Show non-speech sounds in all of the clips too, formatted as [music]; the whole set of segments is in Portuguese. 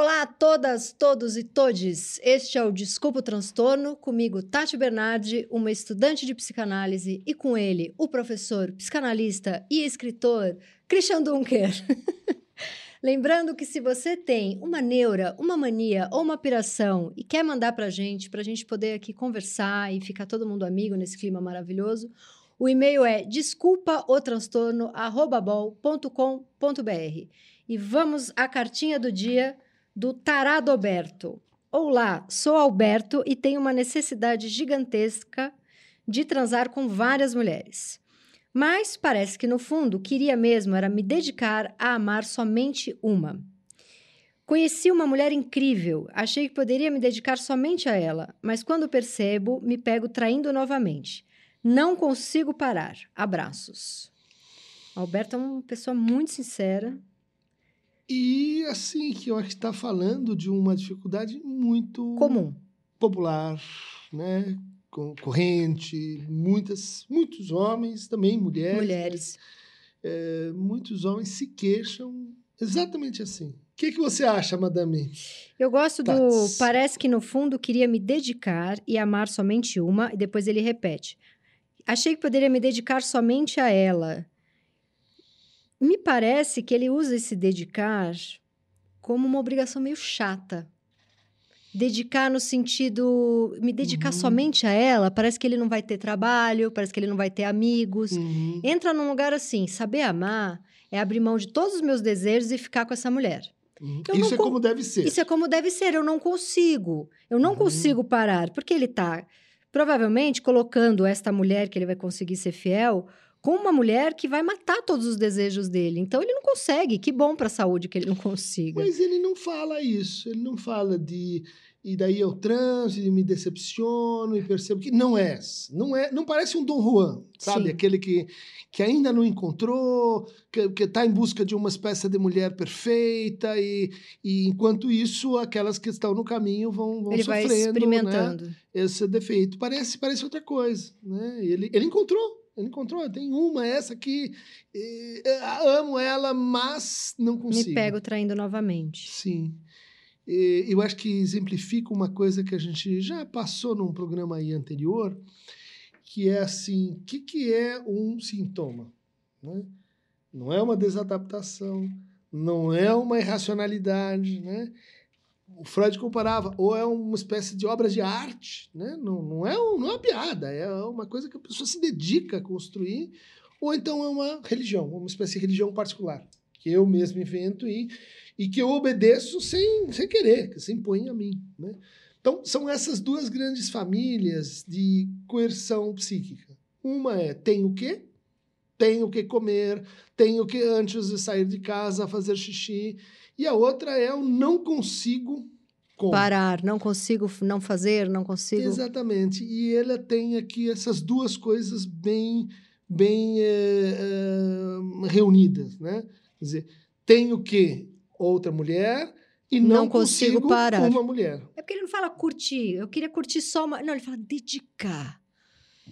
Olá a todas, todos e todes. Este é o Desculpa o Transtorno, comigo Tati Bernardi, uma estudante de psicanálise, e com ele o professor, psicanalista e escritor Christian Dunker. [laughs] Lembrando que se você tem uma neura, uma mania ou uma piração e quer mandar pra gente, pra gente poder aqui conversar e ficar todo mundo amigo nesse clima maravilhoso, o e-mail é desculpaotranstorno@bol.com.br. E vamos à cartinha do dia do Tarado Alberto. Olá, sou Alberto e tenho uma necessidade gigantesca de transar com várias mulheres. Mas parece que no fundo queria mesmo era me dedicar a amar somente uma. Conheci uma mulher incrível, achei que poderia me dedicar somente a ela, mas quando percebo, me pego traindo novamente. Não consigo parar. Abraços. Alberto é uma pessoa muito sincera, E assim, que eu acho que está falando de uma dificuldade muito comum. popular, né? Co- Corrente, muitas, muitos homens, também mulheres. Mulheres. eh, muitos homens se queixam exatamente assim. O que, que você acha, madame? Eu gosto do Tats. parece que no fundo queria me dedicar e amar somente uma, e depois ele repete. Achei que poderia me dedicar somente a ela. Me parece que ele usa esse dedicar como uma obrigação meio chata. Dedicar no sentido. Me dedicar Uhum. somente a ela, parece que ele não vai ter trabalho, parece que ele não vai ter amigos. Uhum. Entra num lugar assim, saber amar é abrir mão de todos os meus desejos e ficar com essa mulher. Uhum. Isso é con- como deve ser. Isso é como deve ser, eu não consigo. Eu não Uhum. consigo parar, porque ele está provavelmente colocando esta mulher que ele vai conseguir ser fiel com uma mulher que vai matar todos os desejos dele. Então ele não consegue. Que bom para a saúde que ele não consiga. Mas ele não fala isso. Ele não fala de. E daí eu transo e me decepciono e percebo que não é. Não é, não parece um Dom Juan, sabe? Sim. Aquele que, que ainda não encontrou, que está em busca de uma espécie de mulher perfeita e, e enquanto isso aquelas que estão no caminho vão, vão ele vai sofrendo, né? experimentando. esse defeito. Parece, parece outra coisa, né? Ele, ele encontrou, ele encontrou. Tem uma, essa aqui, eh, amo ela, mas não consigo. Me pego traindo novamente. Sim. E eu acho que exemplifica uma coisa que a gente já passou num programa aí anterior, que é assim, o que, que é um sintoma? Né? Não é uma desadaptação, não é uma irracionalidade, né? O Freud comparava, ou é uma espécie de obra de arte, né? não, não, é um, não é uma piada, é uma coisa que a pessoa se dedica a construir, ou então é uma religião, uma espécie de religião particular, que eu mesmo invento e, e que eu obedeço sem, sem querer, que se impõe a mim. Né? Então, são essas duas grandes famílias de coerção psíquica. Uma é tem o quê? Tem o que comer, tem o que antes de sair de casa fazer xixi. E a outra é o não consigo como. Parar, não consigo não fazer, não consigo. Exatamente. E ela tem aqui essas duas coisas bem, bem eh, eh, reunidas, né? Quer dizer, tem o quê? Outra mulher e não, Não consigo parar. uma mulher. É porque ele não fala curtir. Eu queria curtir só uma. Não, ele fala dedicar.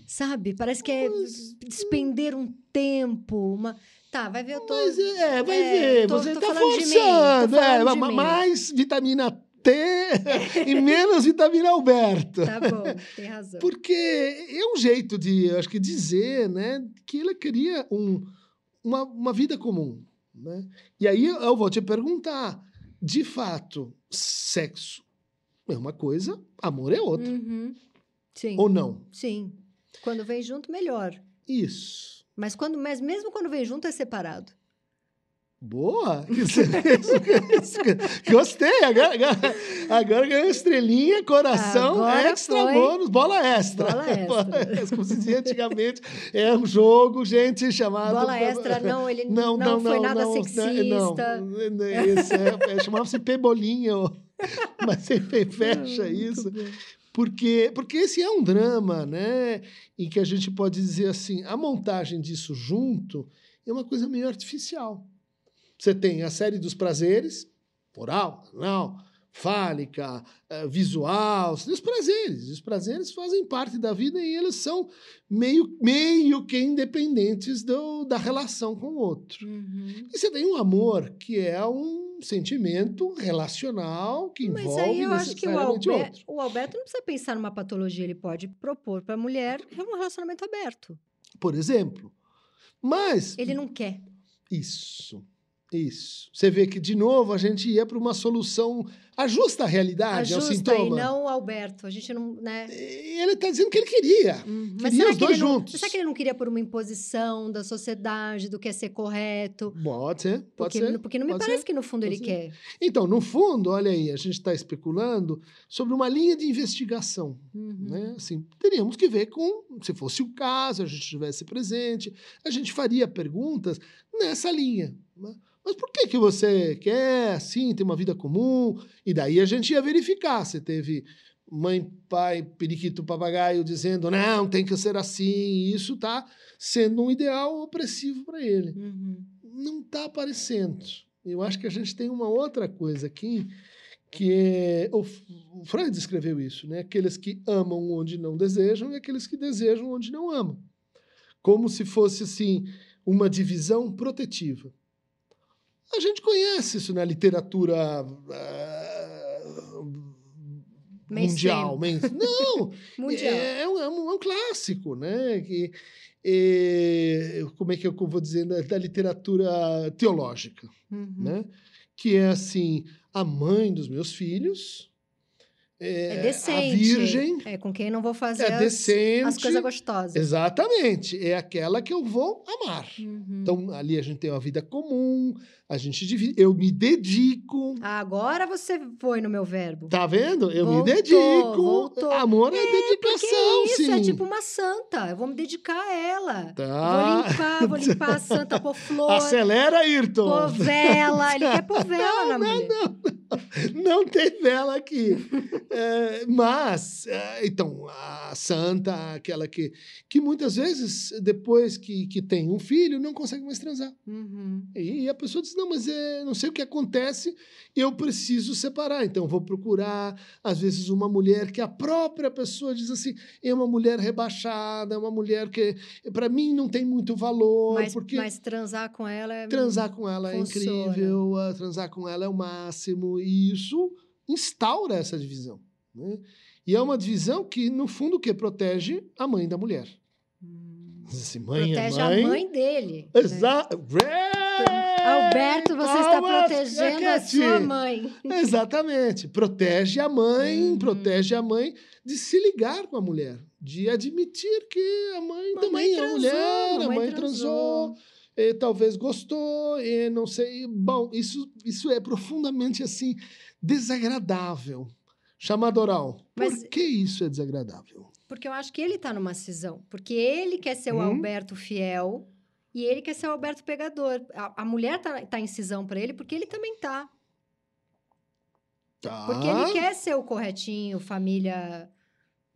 Sabe? Parece que é Mas- despender um tempo. Uma... Tá, vai ver, eu tô. Mas é, vai É, ver, tô- você tô mim, forçando. é, mim. mais vitamina T [laughs] e menos vitamina Alberto. Tá bom, tem razão. Porque é um jeito de, eu acho que, dizer né, que ele queria um, uma, uma vida comum. Né? E aí eu vou te perguntar: de fato, sexo é uma coisa, amor é outra. Uhum. Sim. Ou não? Sim. Quando vem junto, melhor. Isso. Mas, quando, mas mesmo quando vem junto, é separado. Boa! [laughs] Isso, isso, isso. Gostei! Agora, agora, agora ganhou estrelinha, coração, Agora extra foi. bônus, bola extra. Bola [laughs] extra. Como se dizia antigamente, é um jogo, gente, chamado. Bola extra, não, ele [laughs] Não, não, não, foi não, nada não, sexista. Não, esse é, é, chamava-se Pebolinho, mas você fecha isso. bom. Porque, porque esse é um drama, né? Em que a gente pode dizer assim, a montagem disso junto é uma coisa meio artificial. Você tem a série dos prazeres, oral, anal, fálica, uh, visual, os prazeres. Os prazeres fazem parte da vida e eles são meio, meio que independentes do, da relação com o outro. Uhum. E você tem um amor que é um sentimento relacional que Mas envolve aí eu acho que o, necessariamente Alber- outro. o Alberto não precisa pensar numa patologia, ele pode propor para a mulher um relacionamento aberto. Por exemplo. Mas Ele não quer. isso, isso. Você vê que de novo a gente ia para uma solução ajusta a realidade ao Ajusta e sintoma. não o Alberto. A gente não, né? E Ele está dizendo que ele queria. Hum, Queria será os que dois ele não, juntos. será que ele não queria por uma imposição da sociedade, do que é ser correto? Pode ser, pode Porque, ser. porque não me parece ser. que no fundo ele ser. quer. Então, no fundo, olha aí, a gente está especulando sobre uma linha de investigação. Uhum. Né? Assim, teríamos que ver com, se fosse o caso, a gente estivesse presente, a gente faria perguntas nessa linha. né? Mas por que, que você quer, assim, ter uma vida comum? E daí a gente ia verificar se teve mãe, pai, periquito, papagaio dizendo não, tem que ser assim, e isso está sendo um ideal opressivo para ele Uhum. não está aparecendo. Eu acho que a gente tem uma outra coisa aqui, que é. O Freud escreveu isso, né? Aqueles que amam onde não desejam e aqueles que desejam onde não amam. Como se fosse, assim, uma divisão protetiva. A gente conhece isso na literatura. ah, mundial. [laughs] Não! Mundial. É, é um, é um- é um clássico, né? Que, como é que eu vou dizer, da, da literatura teológica, Uhum. né? Que é assim, a mãe dos meus filhos, é, É decente. a virgem, É com quem não vou fazer é as, decente. as coisas gostosas. Exatamente, é aquela que eu vou amar. Uhum. Então, ali a gente tem uma vida comum, a gente divide, eu me dedico. Agora você foi no meu verbo. Tá vendo? Eu Voltou, me dedico. voltou. Amor é, Porque dedicação, isso sim. é tipo uma santa. Eu vou me dedicar a ela. Tá. Vou limpar, vou limpar a santa, pôr flor, Acelera, Ayrton. pôr vela. Ele quer pôr vela na mulher. Não tem vela aqui. É, mas, é, então, a santa, aquela que, que muitas vezes, depois que, que tem um filho, não consegue mais transar. Uhum. E a pessoa diz: não, mas é, não sei o que acontece, eu preciso separar. Então, vou procurar, às vezes, uma mulher que a própria pessoa diz assim: é uma mulher rebaixada, é uma mulher que, para mim, não tem muito valor, Mas, porque. mas transar com ela é. Transar com ela é Funciona. incrível, ah, transar com ela é o máximo, e isso instaura essa divisão. Né? E é uma divisão que, no fundo, que protege a mãe da mulher. Hum. Assim, mãe Protege é mãe. a mãe dele. né? Alberto, você está Palmas, protegendo a sua mãe. [laughs] Exatamente. Protege a mãe, Uhum. protege a mãe de se ligar com a mulher, de admitir que a mãe Mamãe também é transou, mulher, a mãe transou, e talvez gostou, e não sei. Bom, isso, isso é profundamente assim desagradável. Chamado oral. Mas- Por que isso é desagradável? Porque eu acho que ele tá numa cisão. Porque ele quer ser o Hum. Alberto fiel e ele quer ser o Alberto pegador. A, a mulher tá, tá em cisão pra ele porque ele também tá. Tá. Porque ele quer ser o corretinho, família,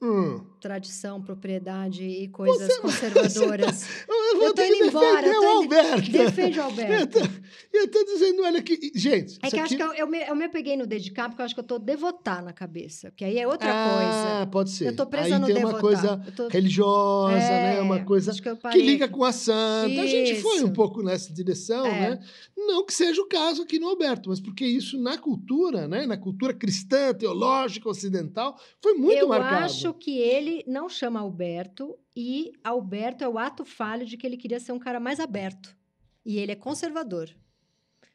Hum. Tradição, propriedade e coisas conservadoras. Eu, vou Eu que indo embora, eu tô o indo- Alberto. Defende o Eu Alberto. eu tô dizendo, olha aqui, gente. É isso que eu acho aqui- que eu, eu, me, eu me peguei no dedicar porque eu acho que eu tô devotar na cabeça. Porque aí é outra ah, coisa. pode ser. Eu tô presa Aí no tem devotar. uma coisa Eu tô- religiosa, É, né? Uma coisa acho que, eu que liga aqui. com a santa. A gente foi Isso. um pouco nessa direção, É. né? Não que seja o caso aqui no Alberto, mas porque isso na cultura, né? Na cultura cristã, teológica, ocidental, foi muito eu marcado. acho que ele não chama Alberto e Alberto é o ato falho de que ele queria ser um cara mais aberto. E ele é conservador.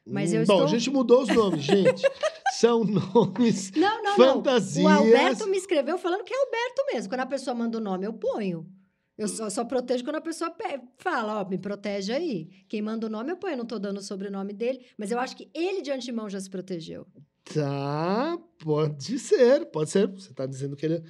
mas eu Hum, Bom, estou- a gente mudou os nomes, gente. [laughs] São nomes Não, não, fantasias. não. O Alberto me escreveu falando que é Alberto mesmo. Quando a pessoa manda o nome, eu ponho. Eu só, só protejo quando a pessoa pe- fala, ó, me protege aí. Quem manda o nome, eu ponho. Eu não tô dando o sobrenome dele. Mas eu acho que ele, de antemão, já se protegeu. Tá, pode ser, pode ser. Você está dizendo que ele,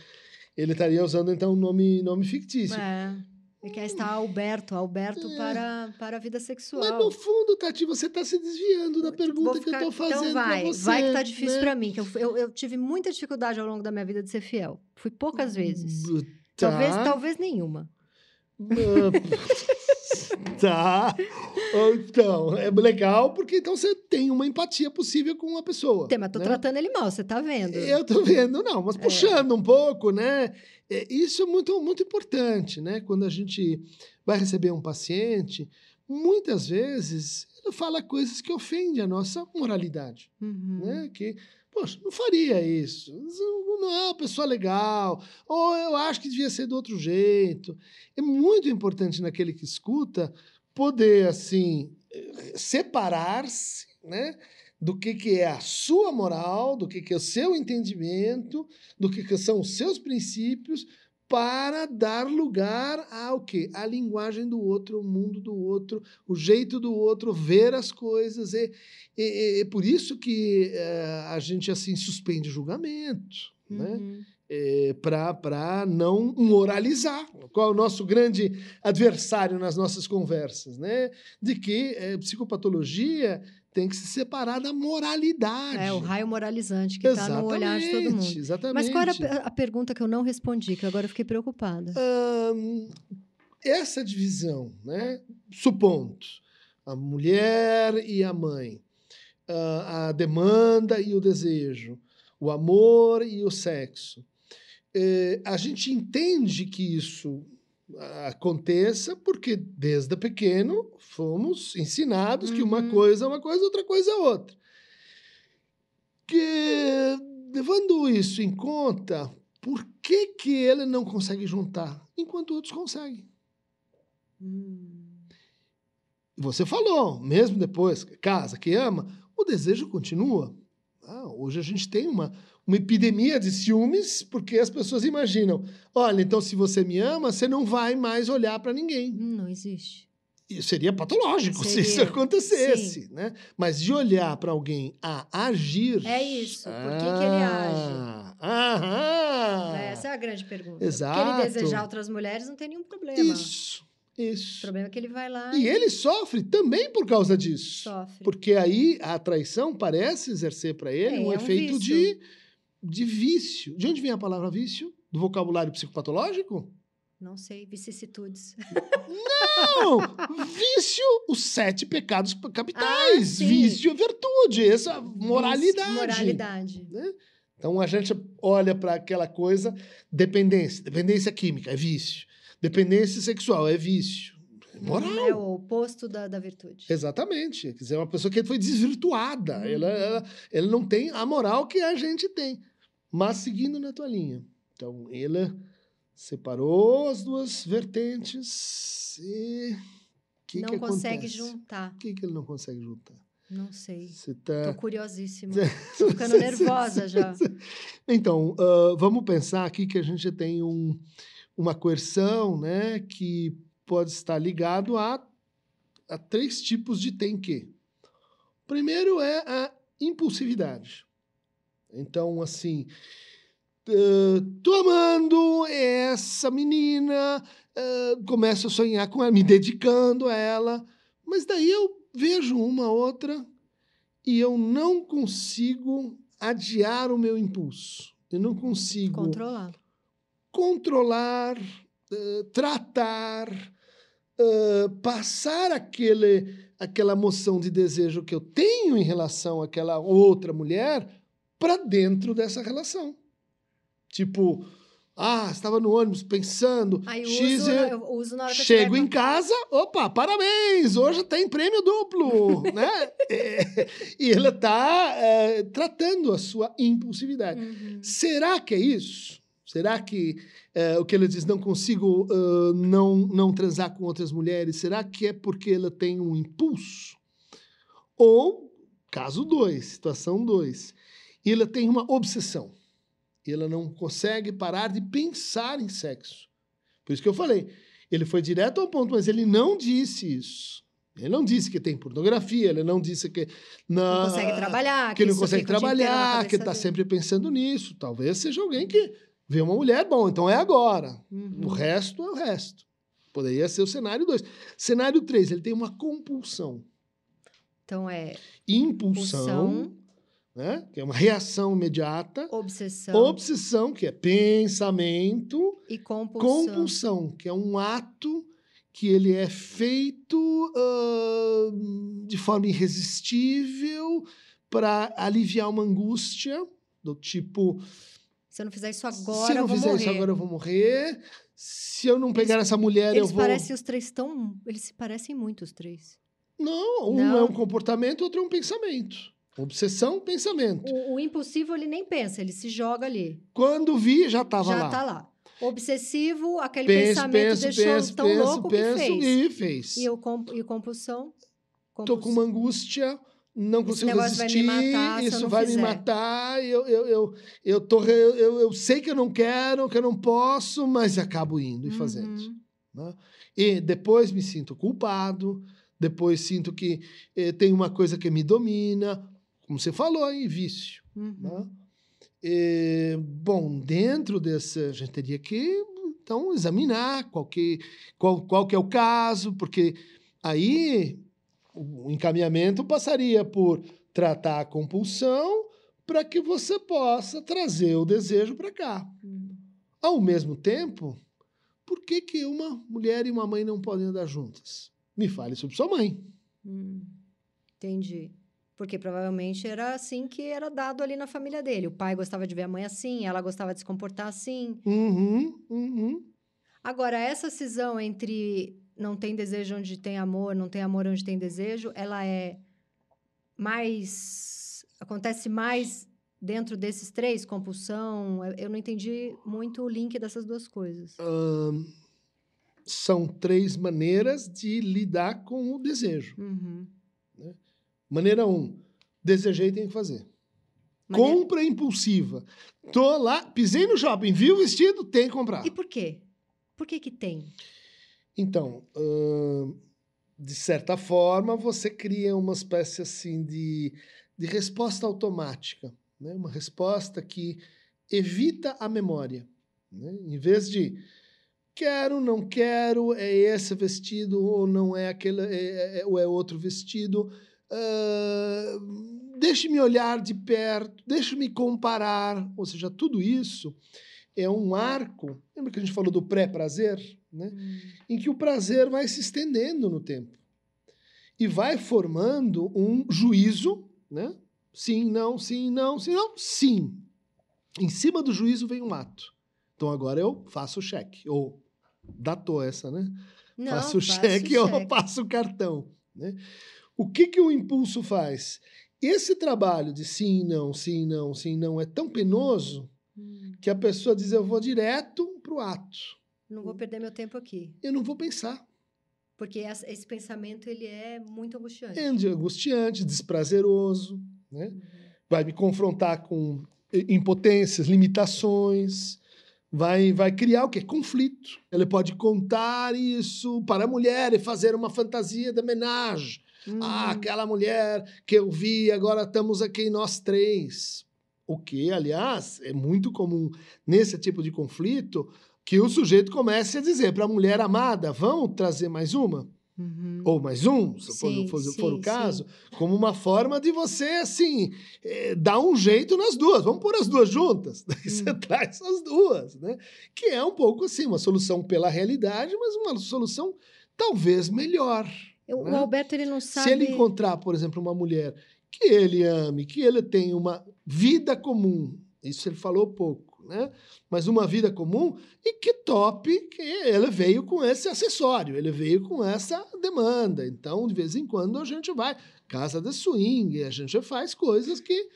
ele estaria usando então um nome, nome fictício. É. Ele quer estar Alberto, Alberto É. para, para a vida sexual. Mas no fundo, Tati, você está se desviando da pergunta ficar- que eu estou fazendo Então vai, você. vai que tá difícil né? pra mim. Que eu, eu, eu tive muita dificuldade ao longo da minha vida de ser fiel. Fui poucas vezes. Tá. Talvez, talvez nenhuma. [laughs] tá. Então, é legal porque então você tem uma empatia possível com uma pessoa. Tem, mas tô né? tratando ele mal, você tá vendo? Eu tô vendo, não, mas puxando um pouco, né? É, Isso é muito, muito importante, né? Quando a gente vai receber um paciente, muitas vezes ele fala coisas que ofendem a nossa moralidade, Uhum. né? Que, poxa, não faria isso, não é uma pessoa legal, ou eu acho que devia ser do outro jeito. É muito importante naquele que escuta poder, assim, separar-se, né? do que, que é a sua moral, do que, que é o seu entendimento, do que, que são os seus princípios, para dar lugar ao quê? A linguagem do outro, o mundo do outro, o jeito do outro, ver as coisas. E- e- é por isso que eh, a gente assim suspende julgamento, né? Uhum. para não moralizar. Qual é o nosso grande adversário nas nossas conversas? Né? De que eh, psicopatologia tem que se separar da moralidade. É o raio moralizante que tá no olhar de todo mundo. Exatamente. Mas qual era a pe- a pergunta que eu não respondi, que agora eu fiquei preocupada? Essa divisão, né? supondo a mulher e a mãe, ah, a demanda e o desejo, o amor e o sexo, eh, a gente entende que isso aconteça porque desde pequeno fomos ensinados que uma Uhum. coisa é uma coisa, outra coisa é outra. Que, levando isso em conta, por que, que ele não consegue juntar, enquanto outros conseguem? Hum. Você falou, mesmo depois, que casa, que ama, o desejo continua. Ah, hoje a gente tem uma, uma epidemia de ciúmes, porque as pessoas imaginam: olha, então se você me ama, você não vai mais olhar para ninguém. Não existe. E seria patológico se Seria, isso acontecesse, né? Mas de olhar para alguém a agir. É isso. Por que, que ele age? Ah, Aham. Essa é a grande pergunta. Exato. Porque ele desejar outras mulheres não tem nenhum problema. Isso, O isso. problema é que ele vai lá E ele sofre também por causa disso. sofre. Porque aí a traição parece exercer para ele É, um é um efeito vício. de, de vício. De onde vem a palavra vício? Do vocabulário psicopatológico? Não sei, vicissitudes. Não! vício, os sete pecados capitais. Ah, vício é virtude, essa moralidade. Moralidade. né? Então a gente olha para aquela coisa, dependência. Dependência química é vício. Dependência sexual é vício. É moral. É o oposto da, da virtude. Exatamente. Quer dizer, uma pessoa que foi desvirtuada. Uhum. Ela, ela, ela não tem a moral que a gente tem. Mas seguindo na tua linha. Então, ele separou as duas vertentes e. que não que consegue acontece? juntar. Por que, que ele não consegue juntar? Não sei. Tô tá. curiosíssima. Tô ficando [laughs] nervosa já. Então, ah, vamos pensar aqui que a gente tem um, uma coerção né, que pode estar ligado a, a três tipos de tem que. Primeiro é a impulsividade. Então, assim, tô amando essa menina, ah, começo a sonhar com ela, me dedicando a ela, mas daí eu vejo uma outra e eu não consigo adiar o meu impulso. Eu não consigo Controlar. controlar, eh, tratar, eh, passar aquele, aquela moção de desejo que eu tenho em relação àquela outra mulher para dentro dessa relação. Tipo, ah, estava no ônibus pensando, Aí eu X uso, é- na- eu uso na hora que eu Chego tiver em casa, opa, parabéns, hoje tem prêmio duplo, [laughs] né? É, e ela está tratando a sua impulsividade. Uhum. Será que é isso? Será que é, o que ela diz, não consigo ah, não, não transar com outras mulheres, será que é porque ela tem um impulso? Ou, caso 2, situação 2, ela tem uma obsessão. E ela não consegue parar de pensar em sexo. Por isso que eu falei, ele foi direto ao ponto, mas ele não disse isso. Ele não disse que tem pornografia, ele não disse que Não não, consegue trabalhar. que não isso consegue na trabalhar, que está sempre pensando nisso. Talvez seja alguém que vê uma mulher, bom, então é agora. Uhum. O resto é o resto. Poderia ser o cenário 2. Cenário 3, ele tem uma compulsão. Então é Impulsão, pulsão, né? que é uma reação imediata. obsessão Obsessão, que é pensamento. e compulsão. Compulsão, que é um ato que ele é feito ah, de forma irresistível para aliviar uma angústia do tipo Se eu não fizer isso se agora, eu não eu vou fizer morrer. isso agora eu vou morrer se eu não pegar essa mulher eu Eles vou parecem os três tão. Eles se parecem muito, os três. não um Não. é um comportamento outro é um pensamento obsessão pensamento O, o impulsivo, ele nem pensa, ele se joga ali. quando vi já estava já lá tá lá. Obsessivo, aquele penso pensamento penso deixou penso tão penso louco penso que fez. e fez E, o comp- e compulsão? tô com uma angústia, não Esse consigo vai me resistir, matar se eu isso vai me fizer. matar, eu, eu, eu, eu, tô, re- eu, eu sei que eu não quero, que eu não posso, mas acabo indo e fazendo. Uhum. né? E depois me sinto culpado, depois sinto que eh, tem uma coisa que me domina, como você falou aí, vício. Uhum. né? E, bom, dentro desse, a gente teria que então examinar qual que, qual, qual que é o caso, porque aí o encaminhamento passaria por tratar a compulsão para que você possa trazer o desejo para cá. Uhum. Ao mesmo tempo, por que, que uma mulher e uma mãe não podem andar juntas? Me fale sobre sua mãe. Hum, entendi. Porque provavelmente era assim que era dado ali na família dele. O pai gostava de ver a mãe assim, ela gostava de se comportar assim. Uhum, uhum. Agora, essa cisão entre não tem desejo onde tem amor, não tem amor onde tem desejo, ela é mais. acontece mais dentro desses três? Compulsão? Eu- não entendi muito o link dessas duas coisas. Ahn, são três maneiras de lidar com o desejo. Uhum. Maneira um, desejei tem que fazer. Maneira- Compra impulsiva. Tô lá, pisei no shopping, vi o vestido, tem que comprar. E por quê? Por que que tem? Então, de certa forma, você cria uma espécie assim de, de resposta automática, né? uma resposta que evita a memória. né? Em vez de quero, não quero, é esse vestido ou não é aquele, é, é- ou é outro vestido, ah, deixe-me olhar de perto, deixe-me comparar, ou seja, tudo isso é um arco. Lembra que a gente falou do pré-prazer, né? Hum. em que o prazer vai se estendendo no tempo e vai formando um juízo, né? Sim, não, sim, não, sim, não, sim. Em cima do juízo vem um ato. Então agora eu faço o cheque ou datou essa, né? Não, faço o faço cheque ou cheque. passo o cartão, né? O que que o impulso faz? Esse trabalho de sim, não, sim, não, sim, não é tão penoso Hum, que a pessoa diz eu vou direto pro ato. Não vou perder meu tempo aqui. Eu não vou pensar. Porque esse pensamento, ele é muito angustiante. É angustiante, desprazeroso, né? Uhum. vai me confrontar com impotências, limitações, vai, vai criar o quê? Conflito. Ele pode contar isso para a mulher e fazer uma fantasia de homenagem. Ah, Hum, aquela mulher que eu vi, agora estamos aqui nós três. O que, aliás, é muito comum nesse tipo de conflito que o sujeito comece a dizer para a mulher amada: vamos trazer mais uma? uhum. ou mais um, se for, Sim, for- sim, for o sim. caso, como uma forma de você, assim, eh, dar um jeito nas duas. Vamos pôr as duas juntas. [laughs] Daí você Hum. traz as duas, né? Que é um pouco assim, uma solução pela realidade, mas uma solução talvez melhor. Eu- né? O Alberto, ele não sabe... Se ele encontrar, por exemplo, uma mulher que ele ame, que ele tenha uma vida comum, isso ele falou pouco, né? Mas uma vida comum e que tope que ele veio com esse acessório, ele veio com essa demanda. Então, de vez em quando, a gente vai casa de swing, a gente faz coisas que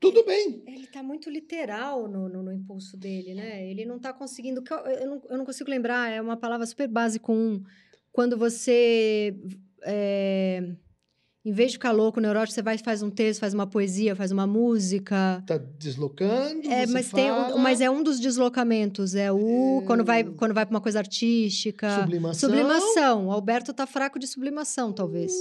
tudo bem. Ele tá muito literal no, no, no impulso dele, né? Ele não tá conseguindo... eu não, eu não consigo lembrar, é uma palavra super básica, um... Quando você... é, em vez de ficar louco, neurótico, você vai e faz um texto, faz uma poesia, faz uma música... Tá deslocando, É, mas, tem, um- mas é um dos deslocamentos. É o... É. Quando, vai, quando vai pra uma coisa artística... sublimação. Sublimação. O Alberto tá fraco de sublimação, talvez.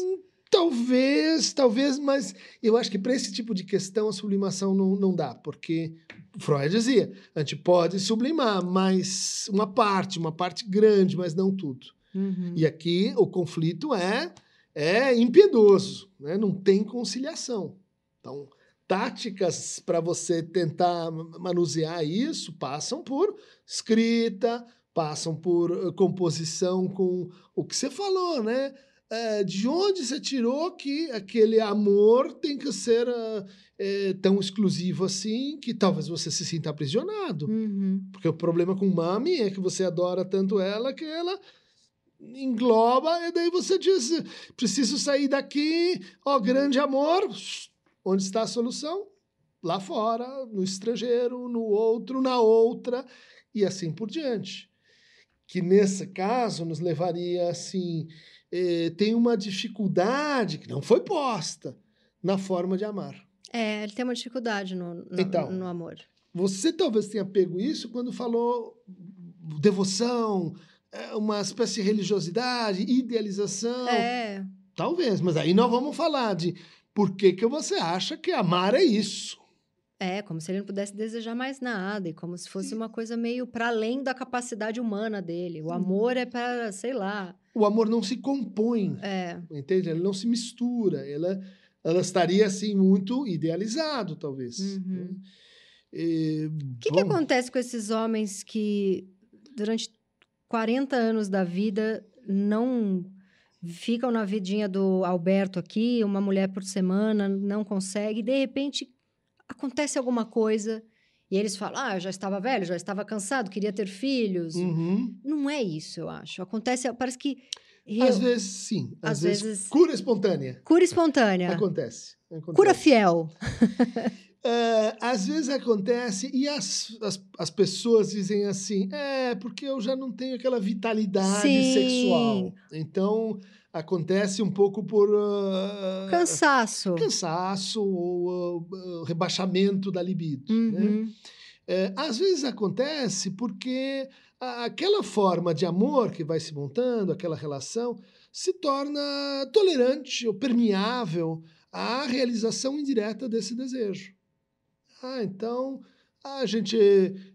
Talvez, talvez, mas eu acho que para esse tipo de questão a sublimação não, não dá, porque Freud dizia, a gente pode sublimar, mas uma parte, uma parte grande, mas não tudo. Uhum. E aqui o conflito é, é impiedoso, né? não tem conciliação. Então, táticas para você tentar manusear isso passam por escrita, passam por uh, composição com o que você falou, né? É, de onde você tirou que aquele amor tem que ser é, tão exclusivo assim que talvez você se sinta aprisionado? Uhum. Porque o problema com Mami é que você adora tanto ela que ela engloba e daí você diz preciso sair daqui ó grande amor onde está a solução lá fora no estrangeiro no outro na outra e assim por diante que nesse caso nos levaria assim eh, tem uma dificuldade que não foi posta na forma de amar É, ele tem uma dificuldade no, no, Então. no amor. você talvez tenha pego isso quando falou devoção uma espécie de religiosidade idealização É, Talvez, mas aí nós vamos falar de por que, que você acha que amar é isso. é, como se ele não pudesse desejar mais nada, e como se fosse uma coisa meio para além da capacidade humana dele. O amor é para, sei lá. O amor não se compõe, É, entende? Ele não se mistura. Ela, ela estaria assim muito idealizado, talvez. Uhum. O que, que acontece com esses homens que, durante 40 anos da vida, não ficam na vidinha do Alberto aqui, uma mulher por semana, não consegue, de repente acontece alguma coisa e eles falam: Ah, já estava velho, já estava cansado, queria ter filhos. Uhum. Não é isso, eu acho. Acontece, parece que. Às eu- vezes, sim. Às, Às vezes, vezes- cura espontânea. Cura espontânea. Acontece. acontece. Cura fiel. [laughs] É, às vezes acontece e as, as, as pessoas dizem assim: é, porque eu já não tenho aquela vitalidade Sim. sexual. Então acontece um pouco por ah, Cansaço. cansaço ou ah, rebaixamento da libido. né? Uhum. É, às vezes acontece porque aquela forma de amor que vai se montando, aquela relação, se torna tolerante ou permeável à realização indireta desse desejo. Ah, então a gente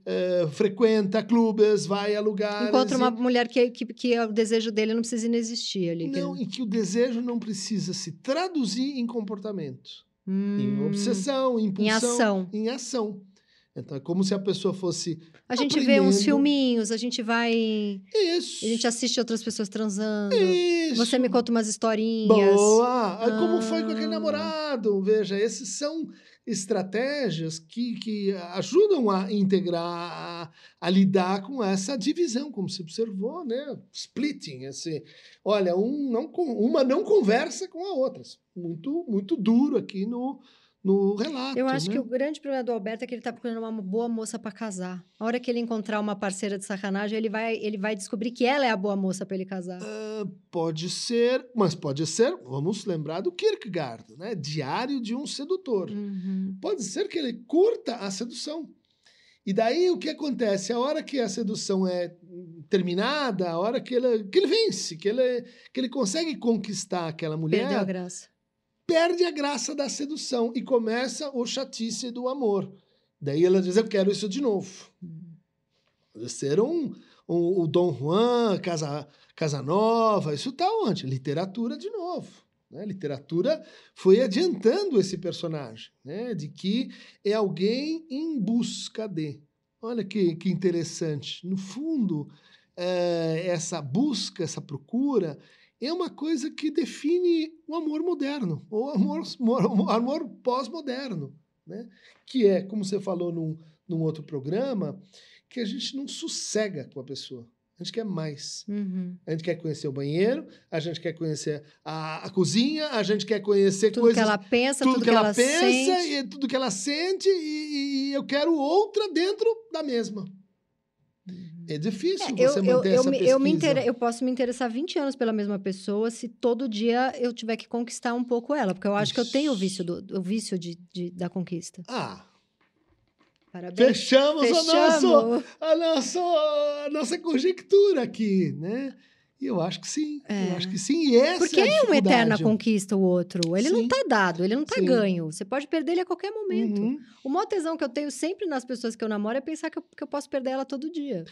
é, frequenta clubes, vai a lugares. Encontra uma e- mulher que, que, que o desejo dele não precisa inexistir ali. Não, em que o desejo não precisa se traduzir em comportamento, em Hum, obsessão, em Em impulsão, ação. em ação. Então é como se a pessoa fosse A gente vê uns aprendendo. filminhos, a gente vai. isso. A gente assiste outras pessoas transando. Isso. Você me conta umas historinhas. Boa! Ah, Como foi com aquele Ah. namorado? Veja, esses são estratégias que, que ajudam a integrar, a, a lidar com essa divisão, como você observou, né? Splitting, esse, olha, um não, uma não conversa com a outra. Muito, muito duro aqui no, no relato. Eu acho né? que o grande problema do Alberto é que ele tá procurando uma boa moça para casar. A hora que ele encontrar uma parceira de sacanagem, ele vai, ele vai descobrir que ela é a boa moça para ele casar. Ah, Pode ser, mas pode ser, vamos lembrar do Kierkegaard, né? Diário de um sedutor. Uhum. pode ser que ele curta a sedução. E daí o que acontece? A hora que a sedução é terminada, a hora que ele, que ele vence, que ele, que ele consegue conquistar aquela mulher, Perdeu a graça. Perde a graça da sedução e começa o chatice do amor. Daí ela diz: Eu quero isso de novo. Ser um, um, o Dom Juan, Casa, Casanova, isso está onde? Literatura de novo. Né? Literatura foi adiantando esse personagem, né? de que é alguém em busca de. Olha que, que interessante. No fundo, eh, essa busca, essa procura, é uma coisa que define o amor moderno, ou amor, mo- amor pós-moderno, né? que é, como você falou num, num outro programa, que a gente não sossega com a pessoa. A gente quer mais. Uhum. A gente quer conhecer o banheiro, a gente quer conhecer a, a cozinha, a gente quer conhecer Tudo coisas que ela pensa, tudo, tudo, que, ela, pensa sente. e tudo que ela sente e, e eu quero outra dentro da mesma. É difícil É, você eu, manter eu, eu, essa me- pesquisa. eu, me inter... eu posso me interessar 20 anos pela mesma pessoa se todo dia eu tiver que conquistar um pouco ela, porque eu acho que eu tenho o vício, do, o vício de, de- da conquista. Ah, Parabéns. fechamos, nosso, Fechamos. a, nossa, a nossa conjectura aqui, né? E eu acho que sim. É. Eu acho que sim. E essa Porque é, a é uma eterna conquista o outro. Ele não Sim. tá dado, ele não tá Sim. ganho. Você pode perder ele a qualquer momento. Uhum. O maior tesão que eu tenho sempre nas pessoas que eu namoro é pensar que eu, que eu posso perder ela todo dia.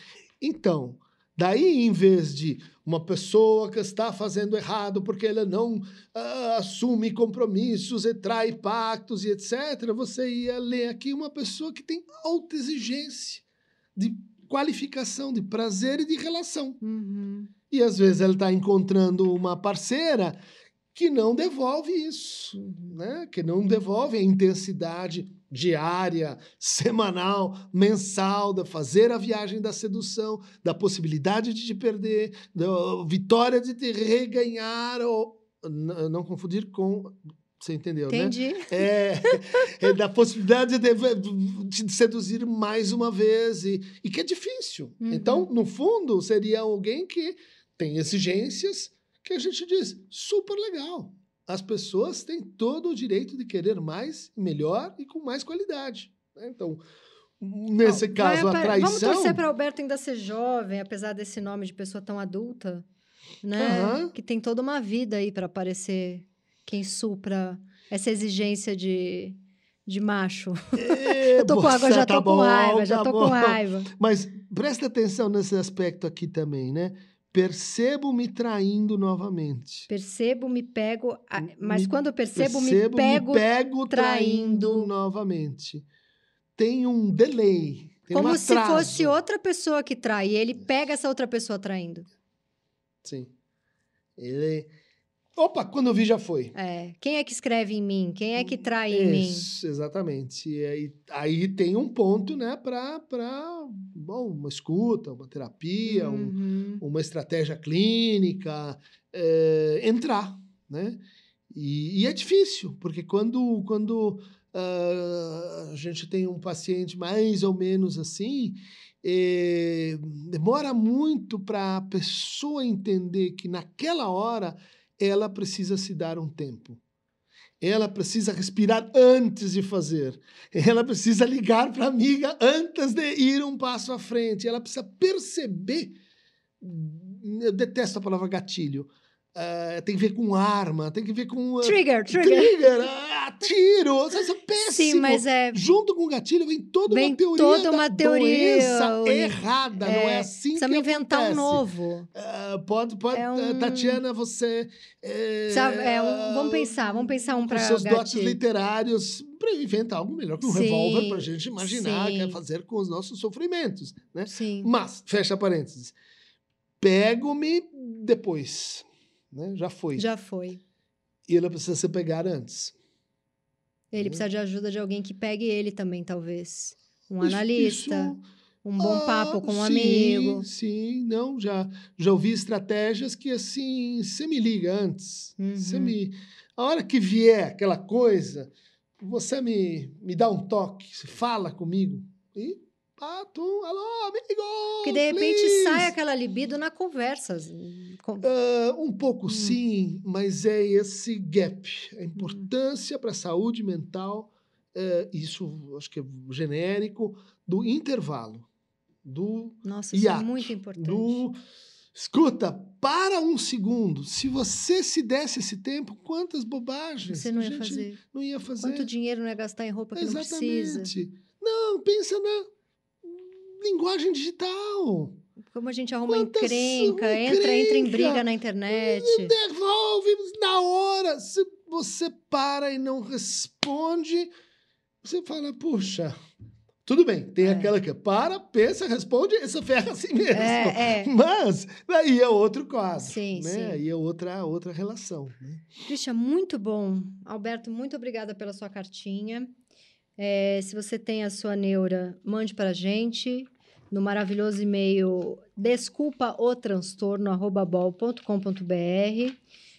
Então, daí em vez de uma pessoa que está fazendo errado porque ela não ah, assume compromissos e trai pactos e etc., você ia ler aqui uma pessoa que tem alta exigência de qualificação, de prazer e de relação. Uhum. E às vezes ela está encontrando uma parceira que não devolve isso, Uhum. né? que não devolve a intensidade diária, semanal, mensal, da fazer a viagem da sedução, da possibilidade de te perder, da vitória de te reganhar, ou não confundir com. Você entendeu, né? Entendi. É, é da possibilidade de, de seduzir mais uma vez, e, e que é difícil. Uhum. Então, no fundo, seria alguém que tem exigências que a gente diz super legal. As pessoas têm todo o direito de querer mais, melhor e com mais qualidade. né? Então, nesse Vai caso, a traição. Vamos torcer para Alberto ainda ser jovem, apesar desse nome de pessoa tão adulta, né? Aham. Que tem toda uma vida aí para aparecer quem supra essa exigência de, de macho. É, [laughs] Eu tô com água, já tá tô com bom, raiva, já tá tô bom. com raiva. Mas presta atenção nesse aspecto aqui também, né? Percebo-me traindo novamente. Percebo, me pego, Me- mas quando eu percebo, Percebo, me pego pego traindo, traindo. novamente. Tem um delay. Tem um como se atraso. fosse outra pessoa que trai. E ele pega essa outra pessoa traindo. Sim. Ele. Opa, quando eu vi já foi. É. Quem é que escreve em mim? Quem é que trai em mim? Isso, exatamente. E aí, aí tem um ponto, né, para bom, uma escuta, uma terapia, um, Uhum. uma estratégia clínica, é, entrar, né? E, e é difícil, porque quando, quando ah, a gente tem um paciente mais ou menos assim, eh, demora muito para a pessoa entender que naquela hora ela precisa se dar um tempo. Ela precisa respirar antes de fazer. Ela precisa ligar para a amiga antes de ir um passo à frente. Ela precisa perceber. Eu detesto a palavra gatilho. Ah, tem que ver com arma, tem que ver com. ah, Trigger, trigger. trigger, ah, tiro. Isso é péssimo. Sim, mas é. Junto com o gatilho vem toda Vem uma teoria toda da uma teoria, errada. não é é, assim Precisa que inventar um acontece. novo. Ah, pode, pode. É um- Tatiana, você. É, Precisa- é um- vamos pensar, vamos pensar um pra seus dotes literários para inventar algo melhor que um Sim, revólver para a gente imaginar sim. que é fazer com os nossos sofrimentos, né? Sim. Mas, fecha parênteses, pego-me depois, né? Já foi. Já foi. E ela precisa se pegar antes. Ele Hum. precisa de ajuda de alguém que pegue ele também, talvez. Um Isso- analista, isso- um bom Ah, papo com um sim, amigo. Sim, não, já, já ouvi estratégias que assim, você me liga antes. Você Uhum. me. A hora que vier aquela coisa, você me, me dá um toque, fala comigo. E pá, tu, alô, amigo! Que de repente please. sai aquela libido na conversa. Com- Ah, um pouco Hum. sim, mas é esse gap, a importância para a saúde mental, eh, isso acho que é genérico, do intervalo, do Nossa, isso é hiato, muito importante. do escuta, para um segundo. Se você se desse esse tempo, quantas bobagens Você não ia fazer. não ia fazer. Quanto dinheiro não ia gastar em roupa que não precisa? Exatamente. Não, pensa na linguagem digital. Como a gente arruma Quantas encrenca, entra, entra em encrenca. briga na internet. Devolve na hora. Se você para e não responde, você fala, puxa, tudo bem. Tem É. aquela que para, pensa, responde e se ferra assim mesmo. É, é. Mas aí é outro quadro. Sim, né? sim. Aí é outra, outra relação. Né? Christian, muito bom. Alberto, muito obrigada pela sua cartinha. É, se você tem a sua neura, mande para a gente no maravilhoso e-mail desculpaotranstorno.com.br.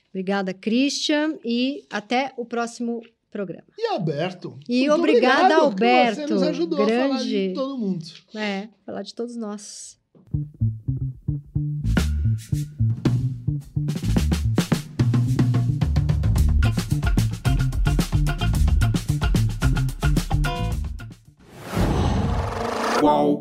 Obrigada, Christian, e até o próximo programa. E Alberto. E obrigada, obrigado, que Você Alberto. nos ajudou a falar Grande. de todo mundo. É, falar de todos nós. whoa.